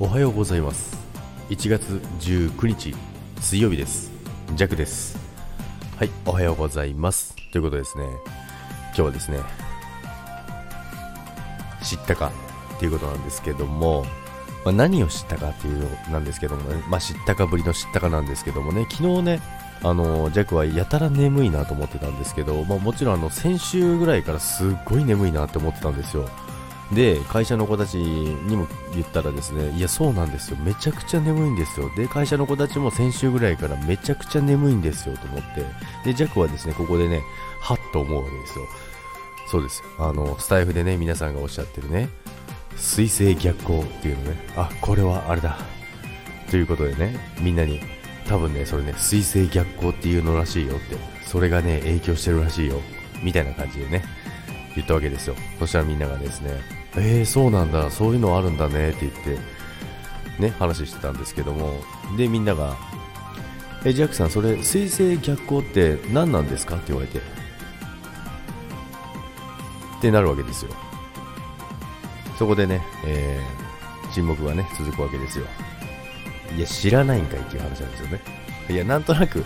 おはようございます。1月19日水曜日です。ジャックです。はいおはようございます。ということですね。今日はですね知ったか？っていうことなんですけども、まあ、何を知ったかっていうのなんですけどもね、まあ、知ったかぶりの知ったかなんですけどもね。昨日ねあのジャックはやたら眠いなと思ってたんですけど、まあ、もちろんあの先週ぐらいからすっごい眠いなって思ってたんですよ。で会社の子たちにも言ったらですねいやそうなんですよ。めちゃくちゃ眠いんですよ。で会社の子たちも先週ぐらいからめちゃくちゃ眠いんですよと思って。でジャックはですねここでねはっと思うわけですよ。そうですあのスタイフでね皆さんがおっしゃってるね水星逆行っていうのね。あこれはあれだ。ということでねみんなに多分ねそれね水星逆行っていうのらしいよって。それがね影響してるらしいよ。みたいな感じでね言ったわけですよ。そしたらみんながですねえー、そうなんだ。そういうのあるんだね。って言ってね話してたんですけども。でみんながえジャックさんそれ水星逆行って何なんですか？って言われて。ってなるわけですよ。そこでね、えー、沈黙がね続くわけですよ。いや知らないんかい？っていう話なんですよね。いやなんとなく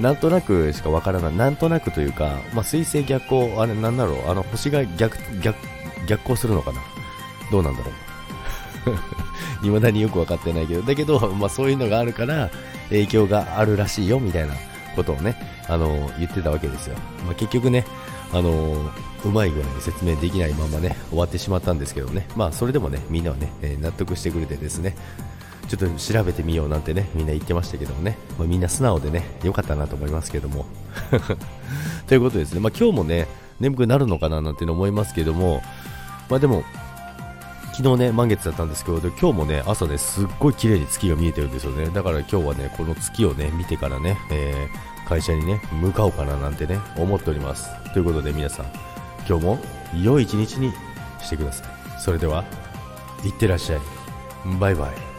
なんとなくしかわからない。なんとなくというか、まあ、水星逆行あれなんだろう？あの星が逆逆逆行するのかな？どうなんだろう。未だによく分かってないけど。だけど、まあ、そういうのがあるから影響があるらしいよみたいなことをねあの言ってたわけですよ、まあ、結局ねあのうまい具合に説明できないままね終わってしまったんですけどね。まあそれでもねみんなはね、え、納得してくれてですねちょっと調べてみようなんてねみんな言ってましたけどもね、まあ、みんな素直でね良かったなと思いますけども。ということですね、まあ、今日もね眠くなるのかななんて思いますけども。まあでも昨日ね満月だったんですけど今日もね朝ねすっごい綺麗に月が見えてるんですよね。だから今日はねこの月をね見てからね、えー、会社にね向かおうかななんてね思っております。ということで皆さん今日も良い一日にしてください。それではいってらっしゃい。バイバイ。